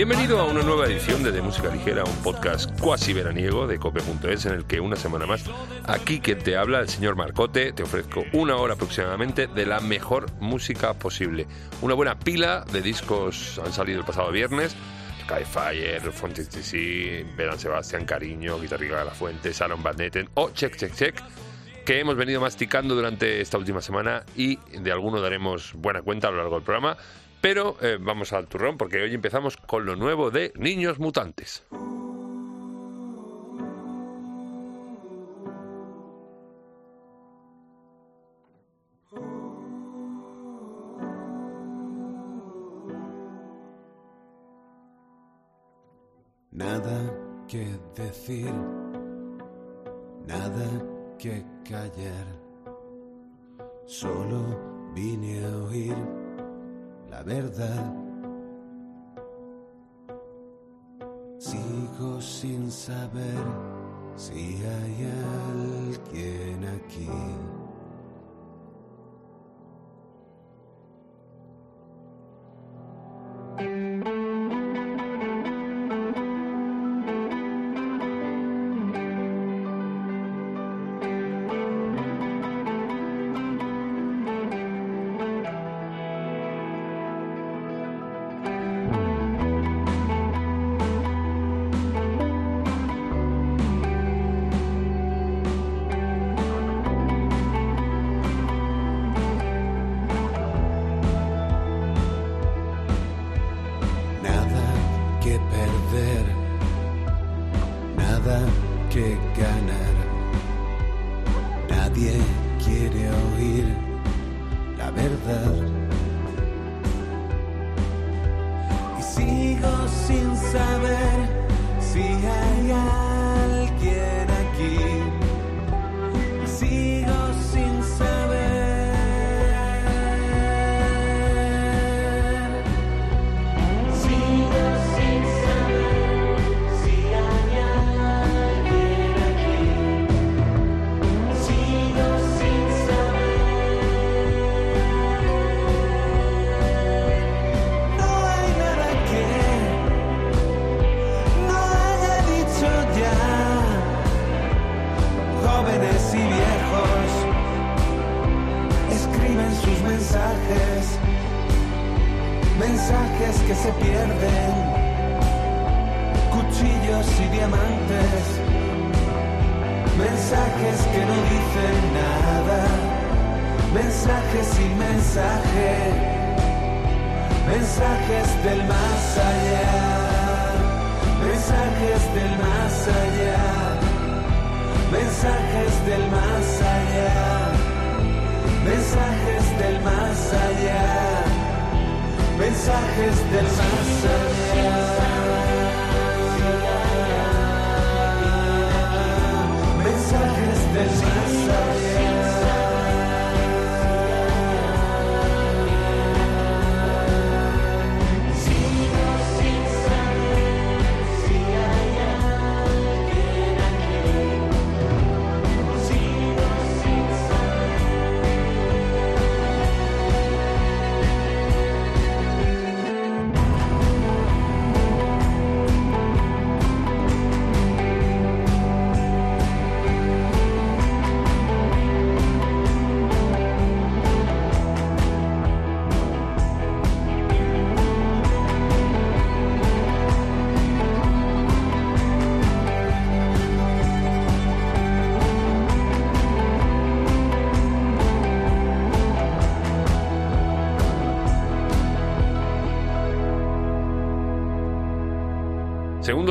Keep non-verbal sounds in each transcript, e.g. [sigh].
Bienvenido a una nueva edición de De Música Ligera, un podcast cuasi veraniego de cope.es en el que una semana más, aquí que te habla el señor Marcote, te ofrezco una hora aproximadamente de la mejor música posible. Una buena pila de discos han salido el pasado viernes. Skyfire, Fonte TC, Verán Sebastián Cariño, Guitarriga de la Fuente, Sharon Van Etten o Check Check Check que hemos venido masticando durante esta última semana y de alguno daremos buena cuenta a lo largo del programa. Pero eh, vamos al turrón porque hoy empezamos con lo nuevo de Niños Mutantes. Nada que decir, nada que callar, solo vine a oír la verdad. Sigo sin saber si hay alguien aquí. Mensajes del más.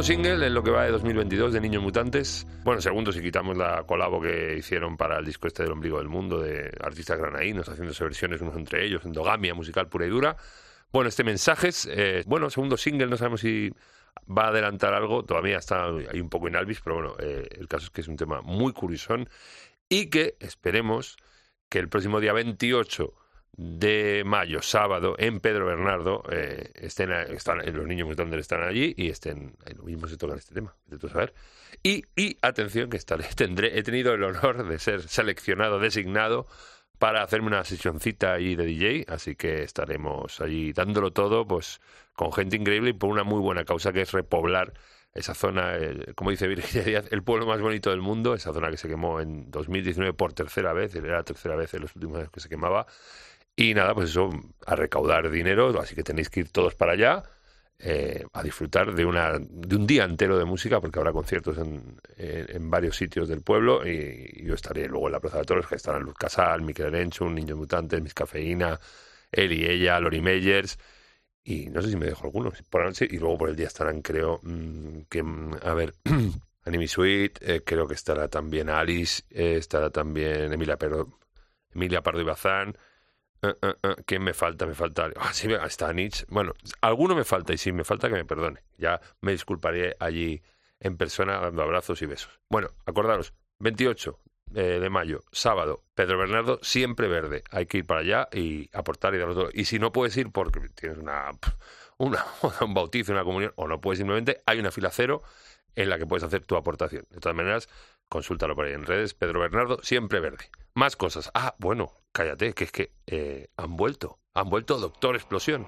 Single en lo que va de 2022 de Niños Mutantes. Bueno, segundo si quitamos la colabo que hicieron para el disco este del Ombligo del Mundo de artistas granaínos haciéndose versiones unos entre ellos, endogamia musical pura y dura. Bueno, este mensajes, eh, bueno, segundo single, no sabemos si va a adelantar algo, todavía está ahí un poco en Alvis, pero bueno, eh, el caso es que es un tema muy curiosón y que esperemos que el próximo día 28 de mayo, sábado, en Pedro Bernardo, eh, estén, están, los niños están allí y estén, ahí lo mismo se tocan este tema, de tú saber. Y, y atención, que esta, [laughs] tendré, he tenido el honor de ser seleccionado, designado para hacerme una sesioncita ahí de DJ, así que estaremos allí dándolo todo, pues con gente increíble y por una muy buena causa que es repoblar esa zona, como dice Virginia Díaz, el pueblo más bonito del mundo, esa zona que se quemó en 2019 por tercera vez, era la tercera vez en los últimos años que se quemaba. Y nada, pues eso, a recaudar dinero, así que tenéis que ir todos para allá. Eh, a disfrutar de, una, de un día entero de música, porque habrá conciertos en, en, varios sitios del pueblo y, yo estaré luego en la Plaza de Toros, que estarán Luz Casal, Miquel un Niño Mutante, Miss Cafeína, él y ella, Lori Meyers, y no sé si me dejo algunos y luego por el día estarán, creo, mm, que, mm, a ver, [clears throat] Anime Sweet, eh, creo que estará también Alice, eh, estará también Emilia, Pero, Emilia Pardo y Bazán, Uh, ¿Quién me falta? Me falta. Ah, sí, está Nietzsche. Bueno, alguno me falta y si me falta que me perdone. Ya me disculparé allí en persona dando abrazos y besos. Bueno, acordaros, 28 eh, de mayo, sábado, Pedro Bernardo, siempre verde. Hay que ir para allá y aportar y darlo todo. Y si no puedes ir porque tienes una, un bautizo, una comunión, o no puedes simplemente, hay una fila cero en la que puedes hacer tu aportación. De todas maneras, consúltalo por ahí en redes. Pedro Bernardo, siempre verde. Más cosas. Ah, bueno, cállate, que es que eh, han vuelto. Han vuelto Doctor Explosión.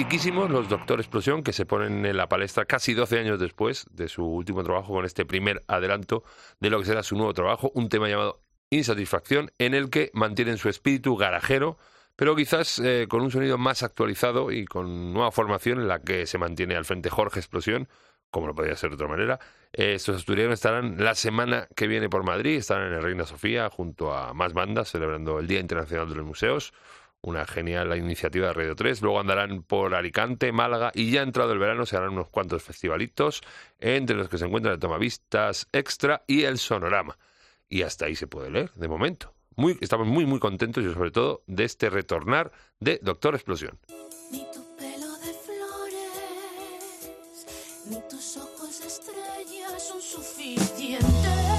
Mitiquísimos los Doctor Explosión que se ponen en la palestra casi 12 años después de su último trabajo con este primer adelanto de lo que será su nuevo trabajo, un tema llamado Insatisfacción, en el que mantienen su espíritu garajero, pero quizás eh, con un sonido más actualizado y con nueva formación en la que se mantiene al frente Jorge Explosión, como no podía ser de otra manera. Eh, estos asturianos estarán la semana que viene por Madrid, estarán en el Reina Sofía junto a más bandas celebrando el Día Internacional de los Museos, una genial iniciativa de Radio 3. Luego andarán por Alicante, Málaga y ya entrado el verano se harán unos cuantos festivalitos, entre los que se encuentran el Tomavistas Extra y el Sonorama. Y hasta ahí se puede leer, de momento. Muy, estamos muy, muy contentos y sobre todo de este retornar de Doctor Explosión. Ni tu pelo de flores, ni tus ojos de estrellas son suficientes.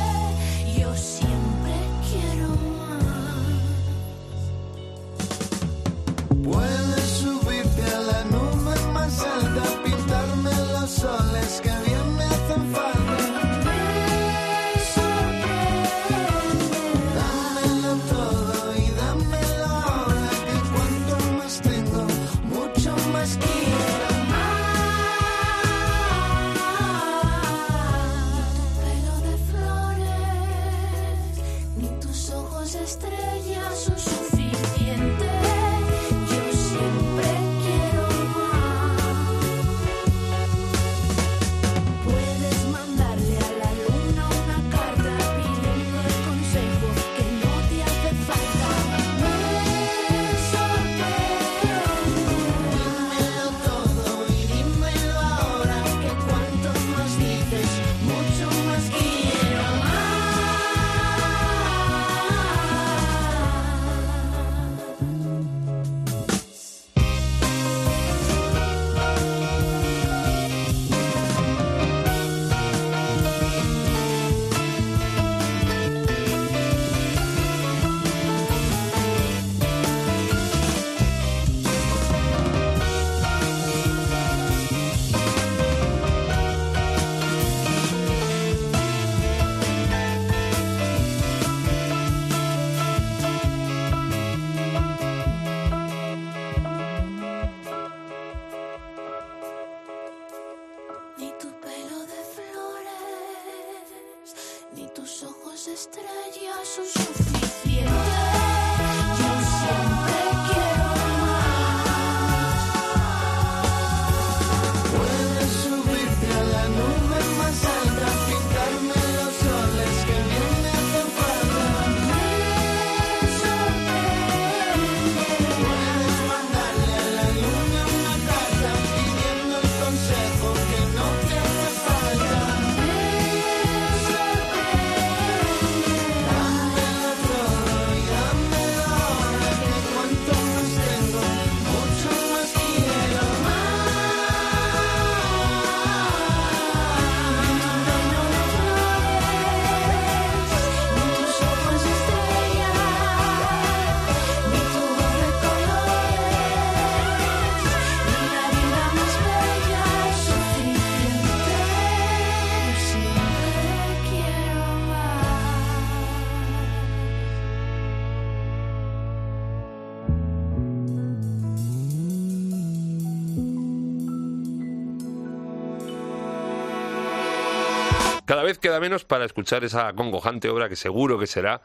Cada vez queda menos para escuchar esa acongojante obra que seguro que será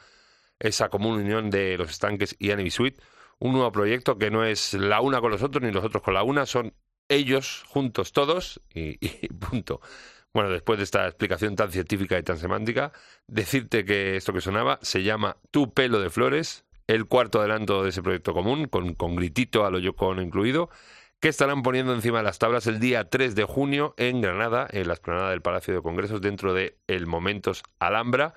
esa común unión de los estanques y Anime Suite, un nuevo proyecto que no es la una con los otros ni los otros con la una, son ellos juntos todos y, punto. Bueno, después de esta explicación tan científica y tan semántica, decirte que esto que sonaba se llama Tu pelo de flores, el cuarto adelanto de ese proyecto común, con, con gritito a lo Yoko Ono incluido, que estarán poniendo encima de las tablas el día 3 de junio en Granada, en la explanada del Palacio de Congresos, dentro de el Momentos Alhambra.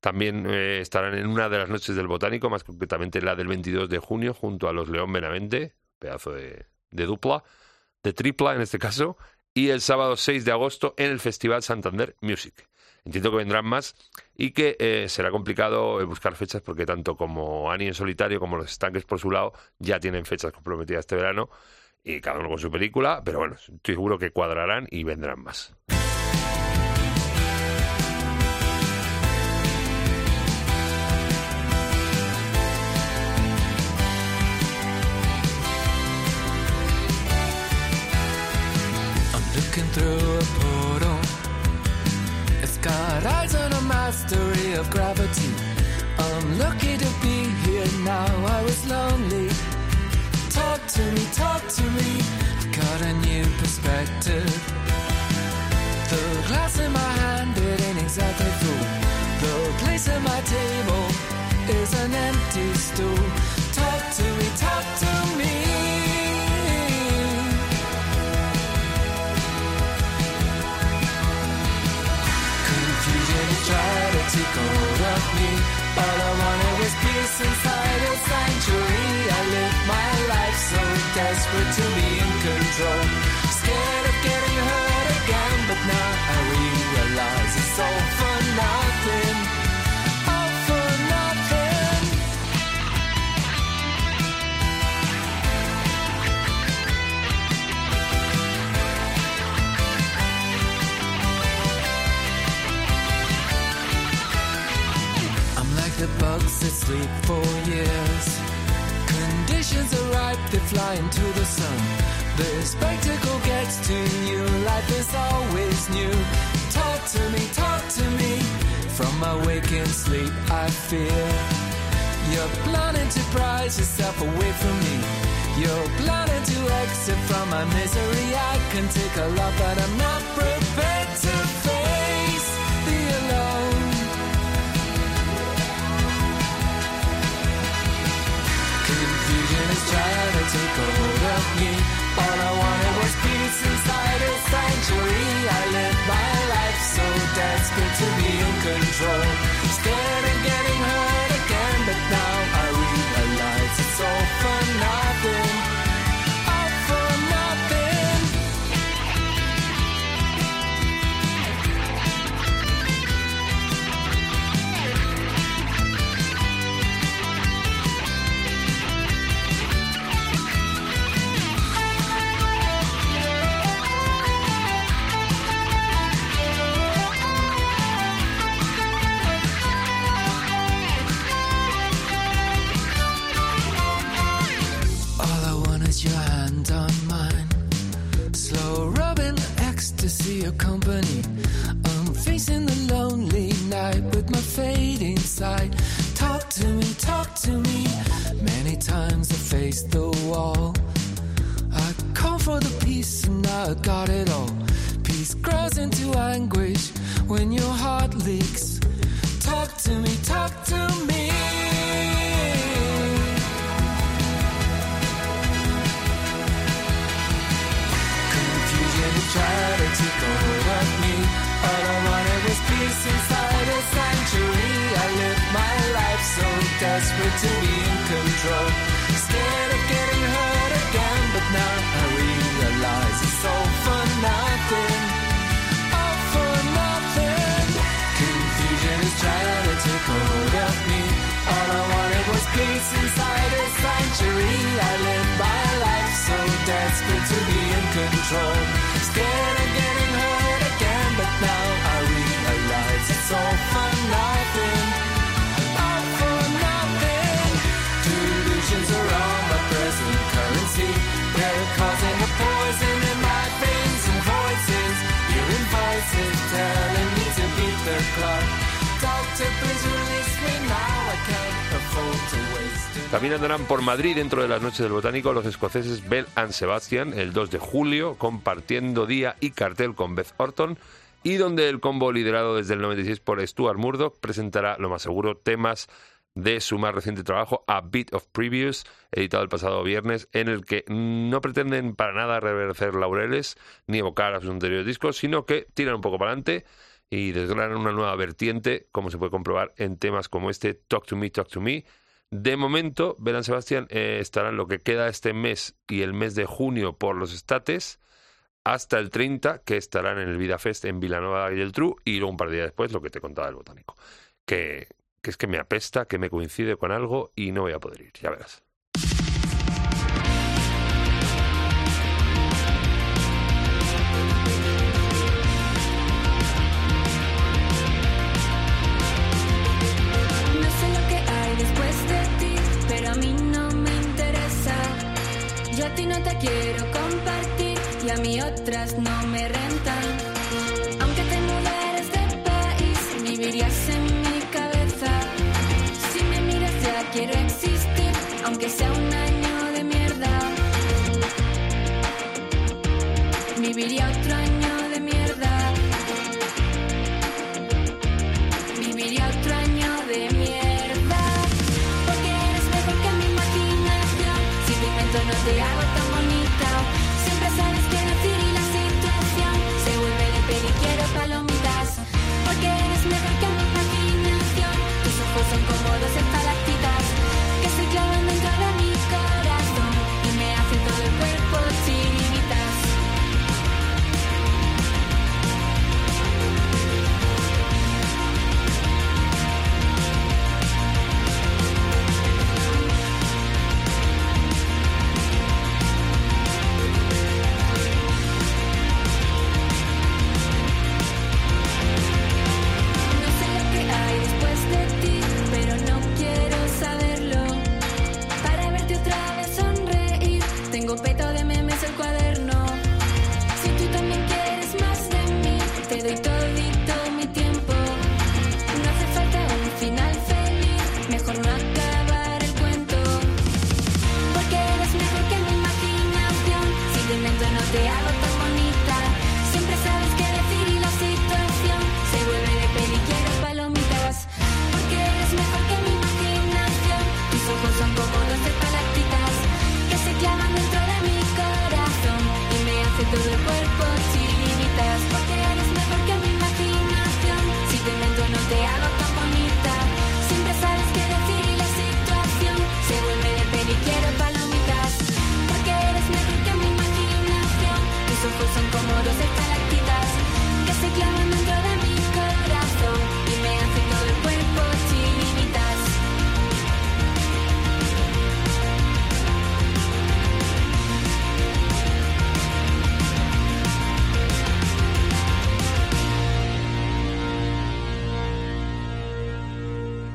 También eh, estarán en una de las noches del Botánico, más concretamente la del 22 de junio, junto a los León Benavente, pedazo de, de dupla, de tripla en este caso, y el sábado 6 de agosto en el Festival Santander Music. Entiendo que vendrán más y que eh, será complicado eh, buscar fechas porque tanto como Ani en solitario como los estanques por su lado ya tienen fechas comprometidas este verano y cada uno con su película, pero bueno, estoy seguro que cuadrarán y vendrán más. Through a portal. It's got and a mastery of gravity. I'm lucky to be here now. I was lonely. to me, talk to me. I got a new perspective. The glass in my hand, it ain't exactly full. The place at my table is an empty. Into the sun. The spectacle gets to you, life is always new. Talk to me, talk to me. From my waking sleep, I fear. You're planning to prize yourself away from me. You're planning to exit from my misery. I can take a lot, but I'm not prepared take hold of me. All I wanted was peace inside a sanctuary. I lived my life so desperate to be in control. Scared of getting hurt ecstasy accompany. I'm facing the lonely night with my fading sight. Talk to me, talk to me. Many times I faced the wall. I call for the peace and I got it all. Peace grows into anguish when your heart leaks. Talk to me, talk to me. Trying to take hold of me. All I wanted was peace inside a sanctuary. I lived my life so desperate to be in control. Scared of getting hurt again, but now I realize it's all for nothing. All for nothing. Confusion is trying to take hold of me. All I wanted was peace inside a sanctuary. I lived my life so desperate to be in control. Scared getting hurt again, but now I realize it's all for nothing. All for nothing. Delusions are all my present currency. They're causing poison in my veins and voices. Telling me to beat the clock. Doctor, please release me now. I can't afford to. También andarán por Madrid dentro de las noches del botánico los escoceses Bell and Sebastian el 2 de julio, compartiendo día y cartel con Beth Orton, y donde el combo liderado desde el 96 por Stuart Murdoch presentará, lo más seguro, temas de su más reciente trabajo, A Bit of Previews, editado el pasado viernes, en el que no pretenden para nada reverdecer laureles ni evocar a sus anteriores discos, sino que tiran un poco para adelante y desgranan una nueva vertiente, como se puede comprobar en temas como este Talk to Me, Talk to Me. De momento, Belán Sebastián eh, estarán lo que queda este mes y el mes de junio por los estates, hasta el 30, que estarán en el Vida Fest en Vilanova y el Tru, y luego un par de días después lo que te contaba el botánico. Que, que es que me apesta, que me coincide con algo y no voy a poder ir, ya verás.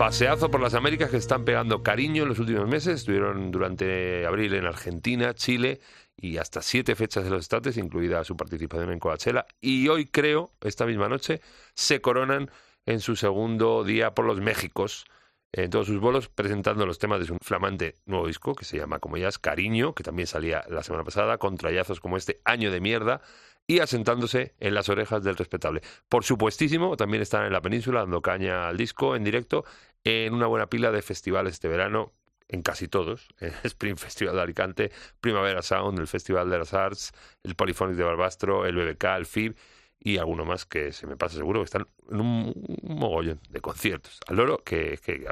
Paseazo por las Américas que están pegando cariño en los últimos meses. Estuvieron durante abril en Argentina, Chile y hasta siete fechas de los estates, incluida su participación en Coachella. Y hoy creo, esta misma noche, se coronan en su segundo día por los Méxicos en todos sus bolos presentando los temas de su flamante nuevo disco que se llama como ya es Cariño, que también salía la semana pasada, con trayazos como este Año de Mierda y asentándose en las orejas del respetable. Por supuestísimo, también están en la península dando caña al disco en directo en una buena pila de festivales este verano, en casi todos, [laughs] el Spring Festival de Alicante, Primavera Sound, el Festival de las Arts, el Polyphonic de Barbastro, el BBK, el FIB y alguno más que se me pasa seguro que están en un, mogollón de conciertos. Al loro, que, que,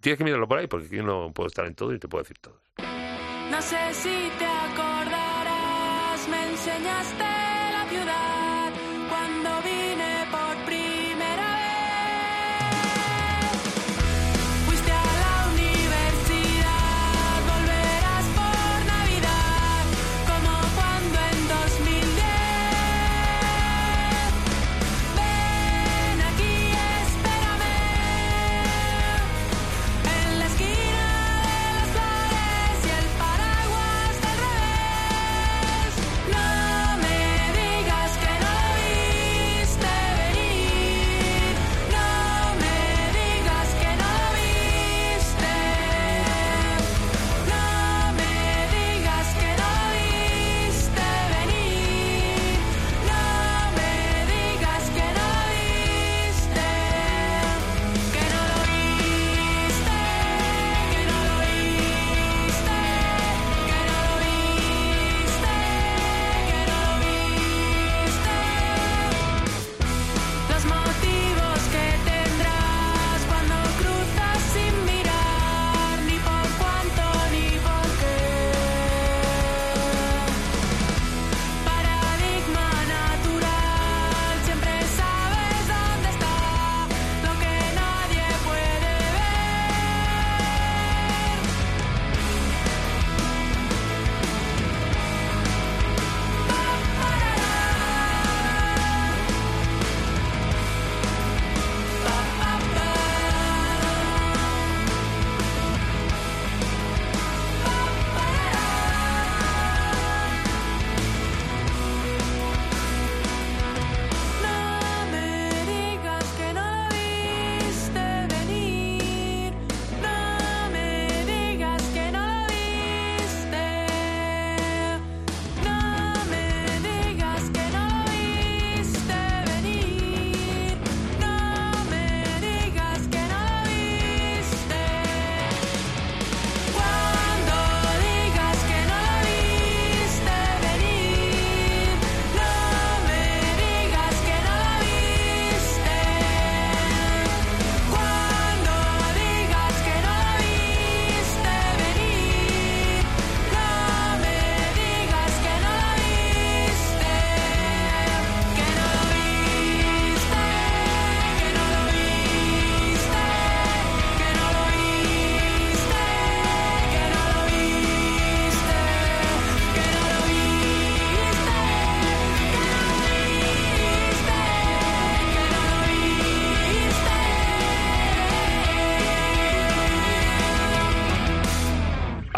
tienes que mirarlo por ahí porque yo no puedo estar en todo y te puedo decir todos. No sé si te acordarás, me enseñaste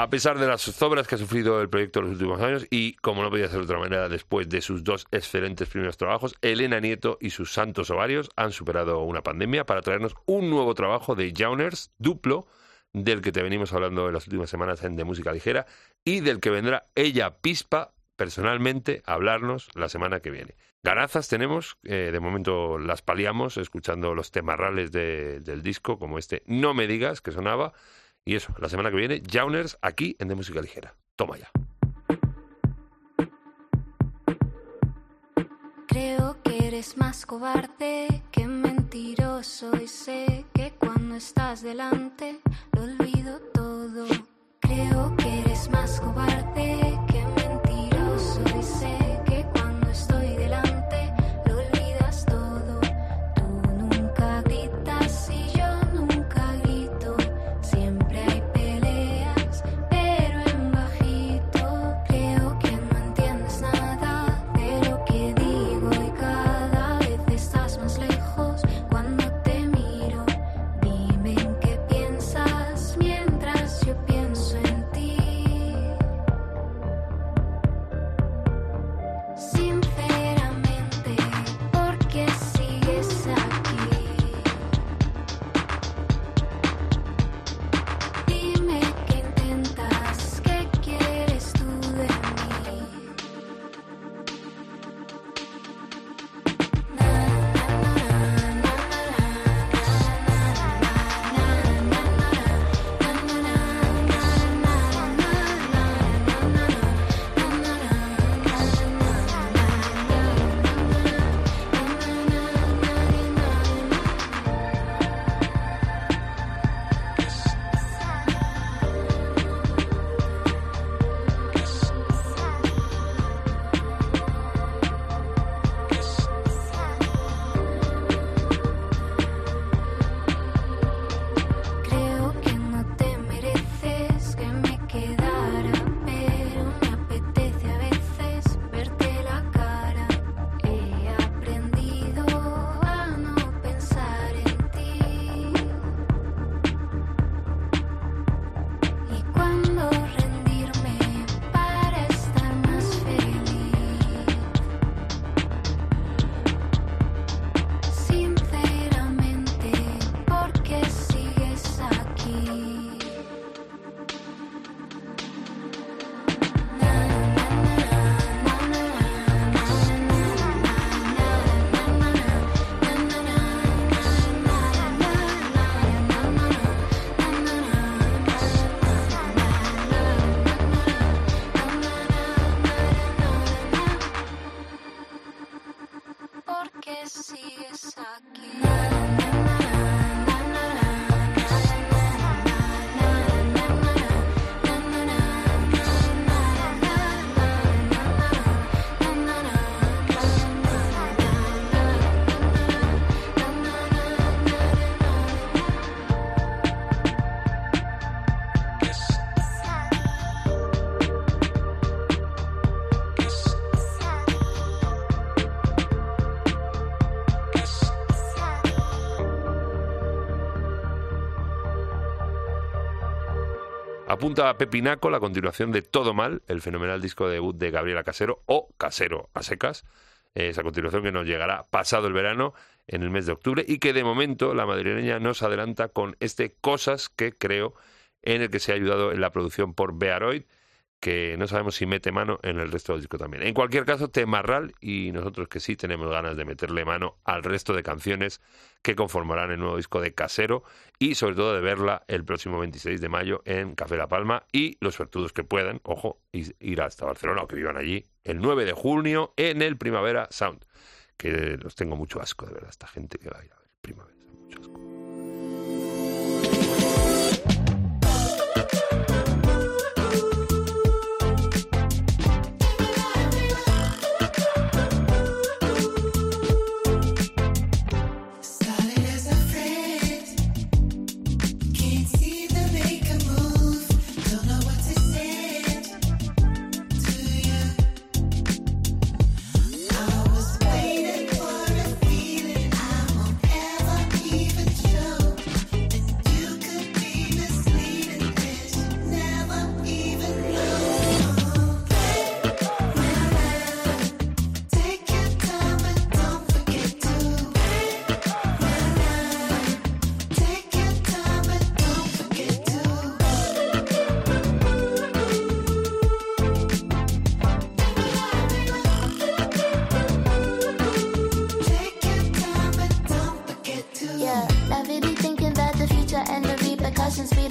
A pesar de las zozobras que ha sufrido el proyecto en los últimos años y, como no podía ser de otra manera, después de sus dos excelentes primeros trabajos, Elena Nieto y sus santos ovarios han superado una pandemia para traernos un nuevo trabajo de Jauners, duplo, del que te venimos hablando en las últimas semanas en De Música Ligera y del que vendrá ella, Pispa, personalmente a hablarnos la semana que viene. Ganazas tenemos, eh, de momento las paliamos escuchando los temarrales de- del disco, como este No me digas, que sonaba, y eso, la semana que viene, Jauners aquí en De Música Ligera. Toma ya. Creo que eres más cobarde que mentiroso y sé que cuando estás delante lo olvido todo. Creo que eres más cobarde Apunta a Pepinaco la continuación de Todo Mal, el fenomenal disco de debut de Gabriela Casero, o Casero a secas, esa continuación que nos llegará pasado el verano, en el mes de octubre, y que de momento la madrileña nos adelanta con este Cosas que creo, en el que se ha ayudado en la producción por Bearoid, que no sabemos si mete mano en el resto del disco también. En cualquier caso, Temarral y nosotros que sí tenemos ganas de meterle mano al resto de canciones que conformarán el nuevo disco de Casero y sobre todo de verla el próximo 26 de mayo en Café La Palma y los suertudos que puedan, ojo, ir hasta Barcelona o que vivan allí el 9 de junio en el Primavera Sound, que los tengo mucho asco de verdad, esta gente que va a ir a ver Primavera. Mucho asco.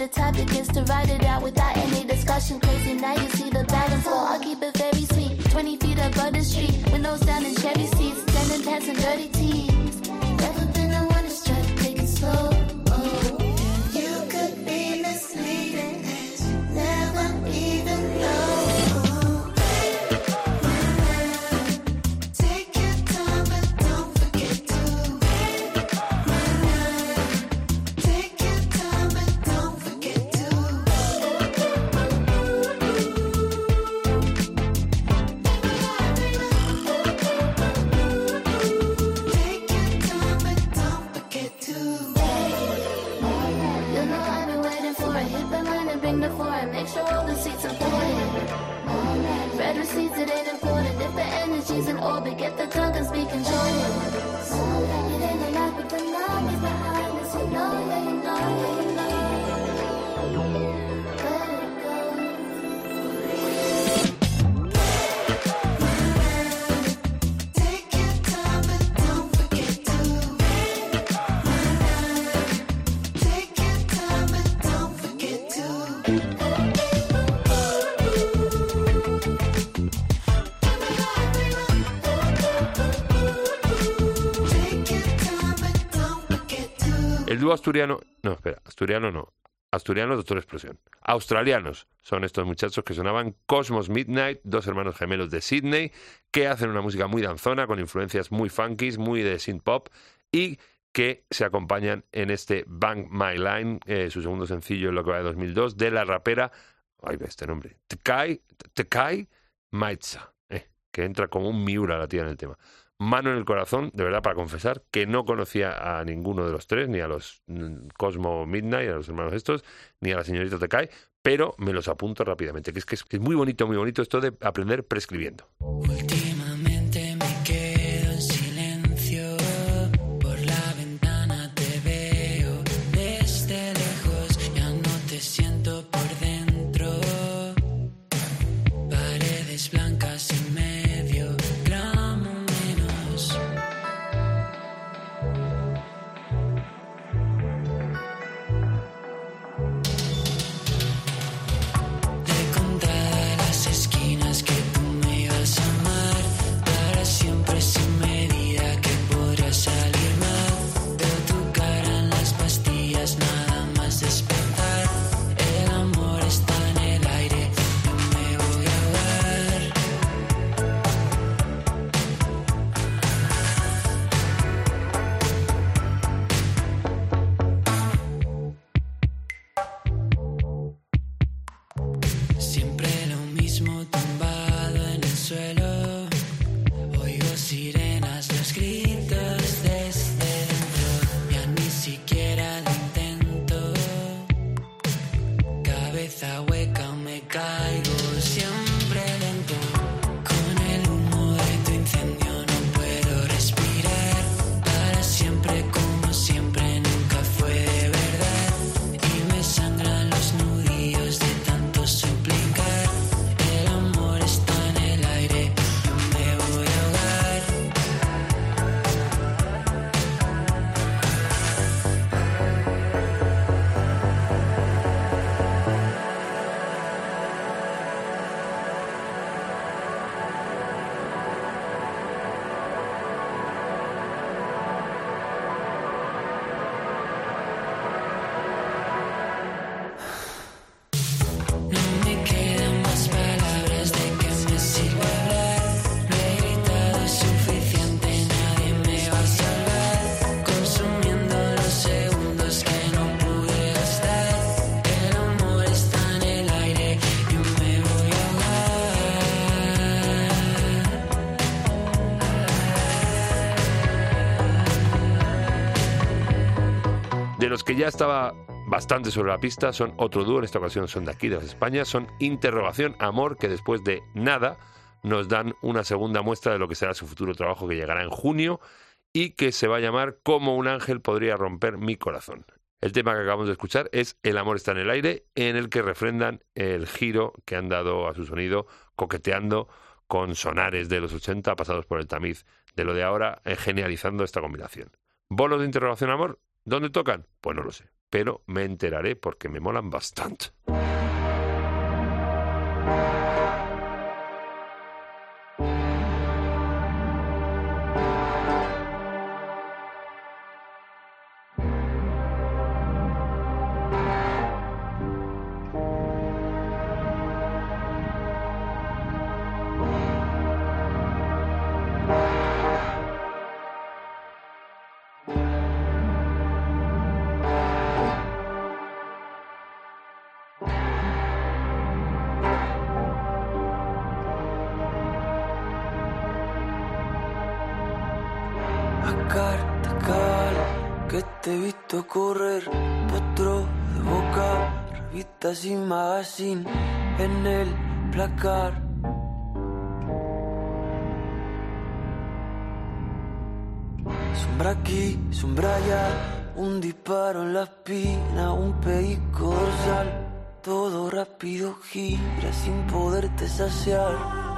The topic is to write it out without any discussion. Crazy now you see the balance. So I'll keep it very sweet. 20 feet above the street, windows down in cherry seats, standing pants and dirty tees. Never been the one to strut, take it slow. Asturiano, no, espera, asturiano no, asturiano Doctor Explosión. Australianos son estos muchachos que sonaban Cosmos Midnight, dos hermanos gemelos de Sydney, que hacen una música muy danzona, con influencias muy funky, muy de synth pop, y que se acompañan en este Bang My Line, eh, su segundo sencillo en lo que va de 2002, de la rapera, ay, ve este nombre, Tekai, Tekai Maitza, eh, que entra como un miura la tía en el tema. Mano en el corazón, de verdad, para confesar que no conocía a ninguno de los tres, ni a los mm, Cosmo Midnight, a los hermanos estos, ni a la señorita Tekai, pero me los apunto rápidamente, es que es, que es muy bonito, muy bonito esto de aprender prescribiendo. Que ya estaba bastante sobre la pista, son otro dúo, en esta ocasión son de aquí, de las Españas, son Interrogación Amor, que después de nada nos dan una segunda muestra de lo que será su futuro trabajo que llegará en junio y que se va a llamar Como un ángel podría romper mi corazón. El tema que acabamos de escuchar es El amor está en el aire, en el que refrendan el giro que han dado a su sonido, coqueteando con sonares de los 80 pasados por el tamiz de lo de ahora, eh, genializando esta combinación. ¿Bolos de interrogación amor? ¿Dónde tocan? Pues no lo sé, pero me enteraré porque me molan bastante. Revistas y magazine En el placar. Sombra aquí, sombra allá Un disparo en la espina, un pellizco dorsal. Todo rápido gira sin poderte saciar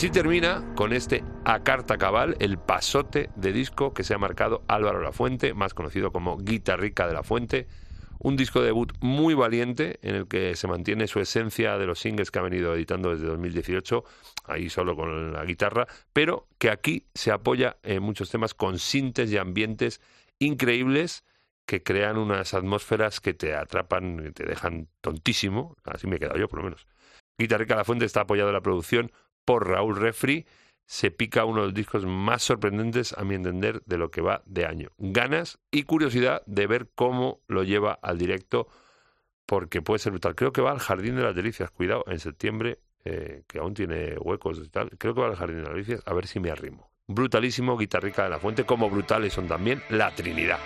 Así termina con este A Carta Cabal, el pasote de disco que se ha marcado Álvaro Lafuente, más conocido como Guitarrica de la Fuente, Un disco debut muy valiente en el que se mantiene su esencia de los singles que ha venido editando desde 2018, ahí solo con la guitarra, pero que aquí se apoya en muchos temas con sintes y ambientes increíbles que crean unas atmósferas que te atrapan, que te dejan tontísimo, así me he quedado yo por lo menos. Guitarrica La Fuente está apoyado en la producción por Raúl Refri, se pica uno de los discos más sorprendentes, a mi entender, de lo que va de año. Ganas y curiosidad de ver cómo lo lleva al directo, porque puede ser brutal. Creo que va al Jardín de las Delicias, cuidado, en septiembre, eh, que aún tiene huecos y tal. Creo que va al Jardín de las Delicias, a ver si me arrimo. Brutalísimo, Guitarrica de la Fuente, como brutales son también La Trinidad.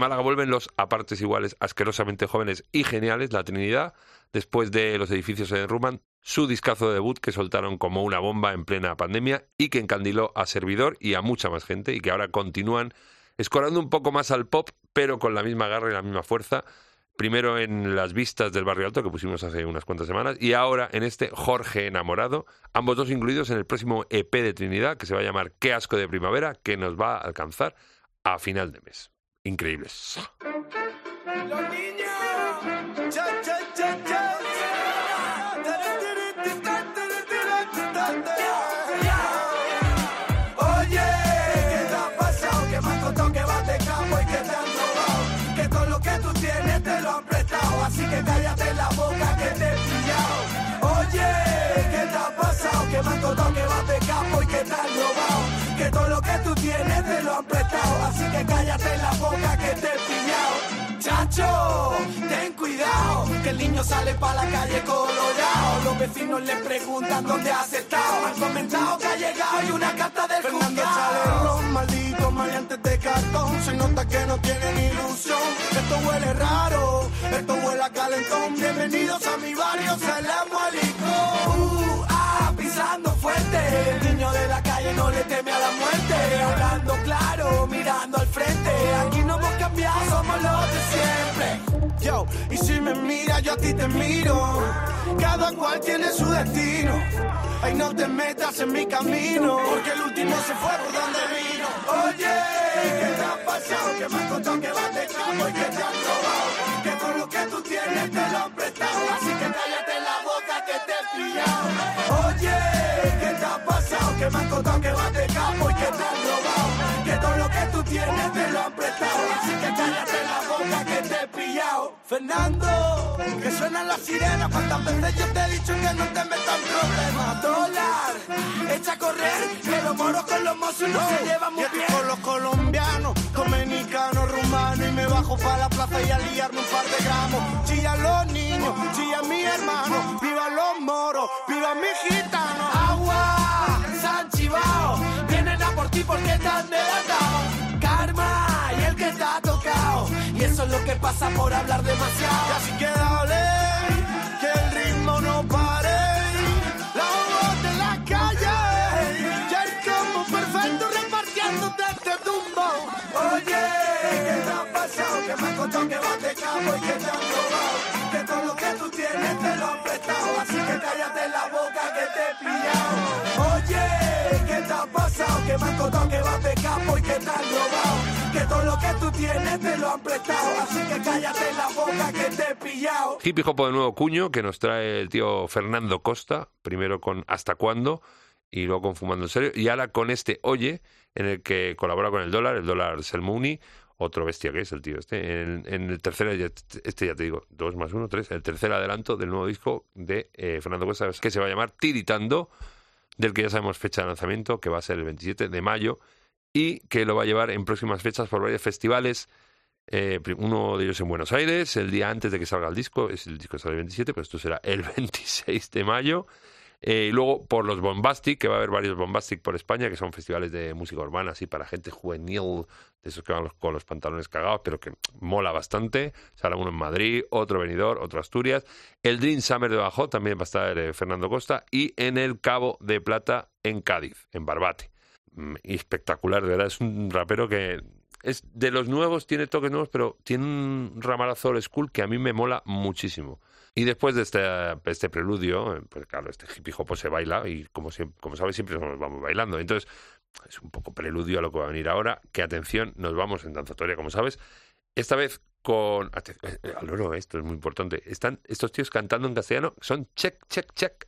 Málaga vuelven los a partes iguales, asquerosamente jóvenes y geniales, La Trinidad, después de Los edificios se derrumban, su discazo de debut que soltaron como una bomba en plena pandemia y que encandiló a Servidor y a mucha más gente y que ahora continúan escorando un poco más al pop, pero con la misma garra y la misma fuerza. Primero en las vistas del Barrio Alto, que pusimos hace unas cuantas semanas, y ahora en este Jorge Enamorado, ambos dos incluidos en el próximo EP de Trinidad, que se va a llamar Qué asco de primavera, que nos va a alcanzar a final de mes. Increíbles. Cállate la boca que te he pillado. Chacho, ten cuidado, que el niño sale para la calle colorado. Los vecinos le preguntan dónde has estado. Han comentado que ha llegado y una carta del Fernando Chalerón, maldito maleantes de cartón. Se nota que no tienen ilusión. Esto huele raro, esto huele a calentón. Bienvenidos a mi barrio, se y si me mira, yo a ti te miro. Cada cual tiene su destino. Ay, no te metas en mi camino. Porque el último se fue por donde vino. Oye, ¿qué te ha pasado? Que me han contado que vas de campo y que te han robado. Que todo lo que tú tienes te lo han prestado. Así que cállate la boca que te he pillado. Oye, ¿qué te ha pasado? Que me han contado que vas de campo y que te han robado. Que tú tienes te lo han prestado. Así que cállate la boca que te he pillado. Fernando, que suenan las sirenas. ¿Cuántas veces yo te he dicho que no te metas en problemas? Dólar, echa a correr. Que los moros con los mozos no se llevan muy bien. con los colombianos, dominicanos, rumanos. Y me bajo para la plaza y a liarme un par de gramos. Chillan los niños, chillan mi hermano. Viva los moros, viva mi gitano. Agua, por ti porque te han delatado. Karma y el que te ha tocado. Y eso es lo que pasa por hablar demasiado. Y así que dale, que el ritmo no pare. La voz de la calle. Ya el combo perfecto repartiendo de este tumbo. Oye, ¿qué te ha pasado? Que me contado que vas de y que te han robado. Que todo lo que tú tienes te lo han prestado. Así que cállate la boca que te he pillado. Que me contado que vas de campo y que te robado. Que todo lo que tú tienes te lo han prestado. Así que cállate la boca que te he pillado. Hippie Hop de nuevo cuño que nos trae el tío Fernando Costa, primero con Hasta cuándo y luego con Fumando en serio, y ahora con este Oye, en el que colabora con el dólar, el dólar Selmouni, otro bestia que es el tío este, en, el tercer, este ya te digo, dos más uno, tres, el tercer adelanto del nuevo disco de eh, Fernando Costa, que se va a llamar Tiritando, del que ya sabemos fecha de lanzamiento, que va a ser el 27 de mayo, y que lo va a llevar en próximas fechas por varios festivales, eh, uno de ellos en Buenos Aires, el día antes de que salga el disco, es el disco sale el 27, pero esto será el [laughs] 26 de mayo. Eh, y luego por los Bombastic, que va a haber varios Bombastic por España, que son festivales de música urbana, así para gente juvenil, de esos que van con los pantalones cagados, pero que mola bastante. Será uno en Madrid, otro venidor, otro Asturias. El Dream Summer de Bajo también va a estar eh, Fernando Costa. Y en el Cabo de Plata, en Cádiz, en Barbate. Mm, espectacular, de verdad. Es un rapero que es de los nuevos, tiene toques nuevos, pero tiene un ramalazo old school que a mí me mola muchísimo. Y después de este, este preludio, pues claro, este hippie hop se baila y como, como sabes siempre nos vamos bailando. Entonces es un poco preludio a lo que va a venir ahora. Que atención, nos vamos en danzatoria, como sabes. Esta vez con... eh, eh, al oro, esto es muy importante. Están estos tíos cantando en castellano. Son check, check, check.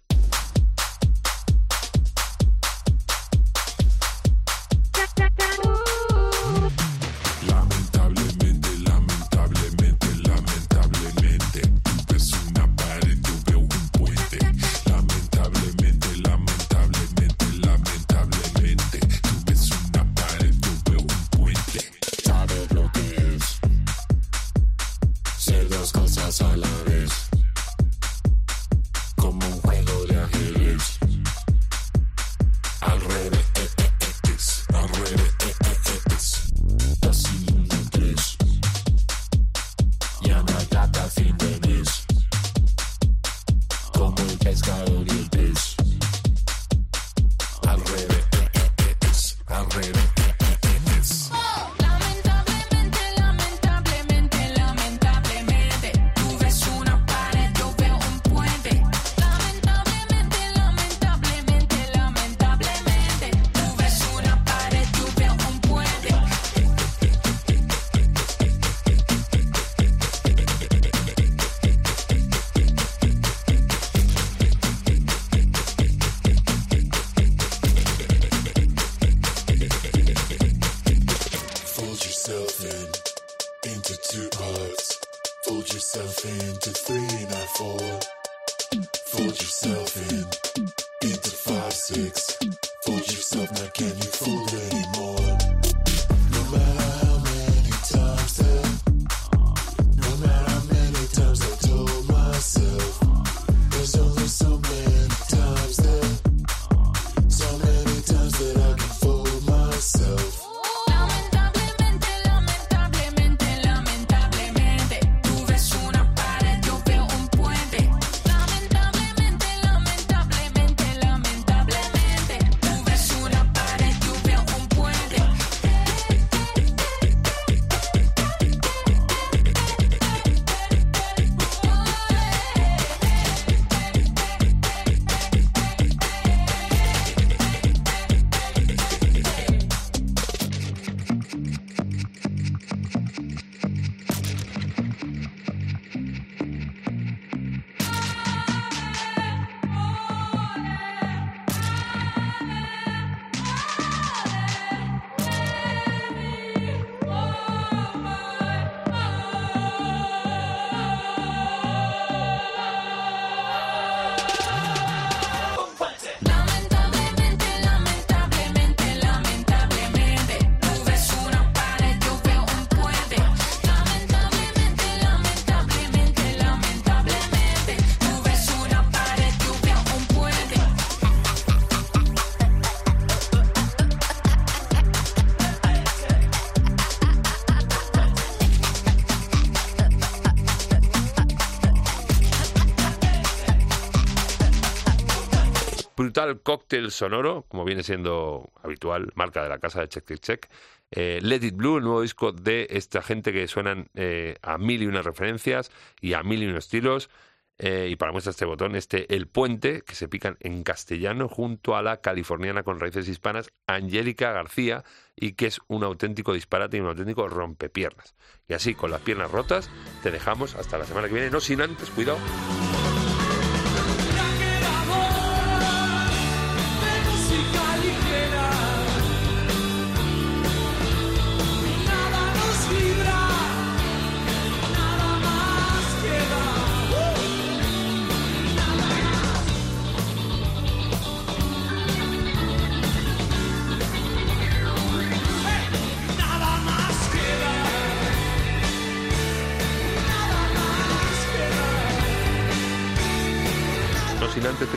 Cóctel sonoro, como viene siendo habitual, marca de la casa de Check Check Check. Eh, Let It Blue, el nuevo disco de esta gente que suenan eh, a mil y unas referencias y a mil y unos estilos. Eh, y para muestra este botón, este El Puente, que se pican en castellano junto a la californiana con raíces hispanas, Angélica García, y que es un auténtico disparate y un auténtico rompepiernas. Y así, con las piernas rotas, te dejamos hasta la semana que viene, no sin antes, cuidado.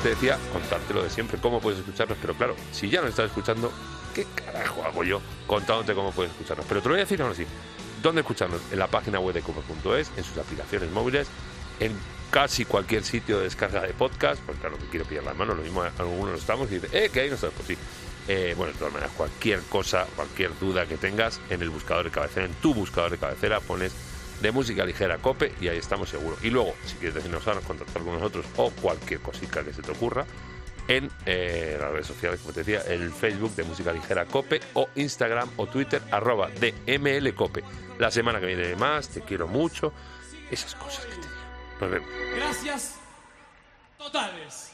Te decía, contarte lo de siempre, cómo puedes escucharnos. Pero claro, si ya no estás escuchando, ¿qué carajo hago yo contándote cómo puedes escucharnos? Pero te lo voy a decir ahora sí. ¿Dónde escucharnos? En la página web de cope.es, en sus aplicaciones móviles, en casi cualquier sitio de descarga de podcast, porque claro, que quiero pillar las manos, lo mismo algunos no estamos y dice, eh, que ahí no pues sí. Eh, bueno, de todas maneras, cualquier cosa, cualquier duda que tengas en el buscador de cabecera, en tu buscador de cabecera, pones de música ligera cope y ahí estamos seguros. Y luego, si quieres decirnos algo, contactar con nosotros o cualquier cosita que se te ocurra en eh, las redes sociales, como te decía, el Facebook de Música Ligera Cope o Instagram o Twitter arroba DML Cope. La semana que viene más, te quiero mucho, esas cosas que te digo. Nos vemos. Gracias totales.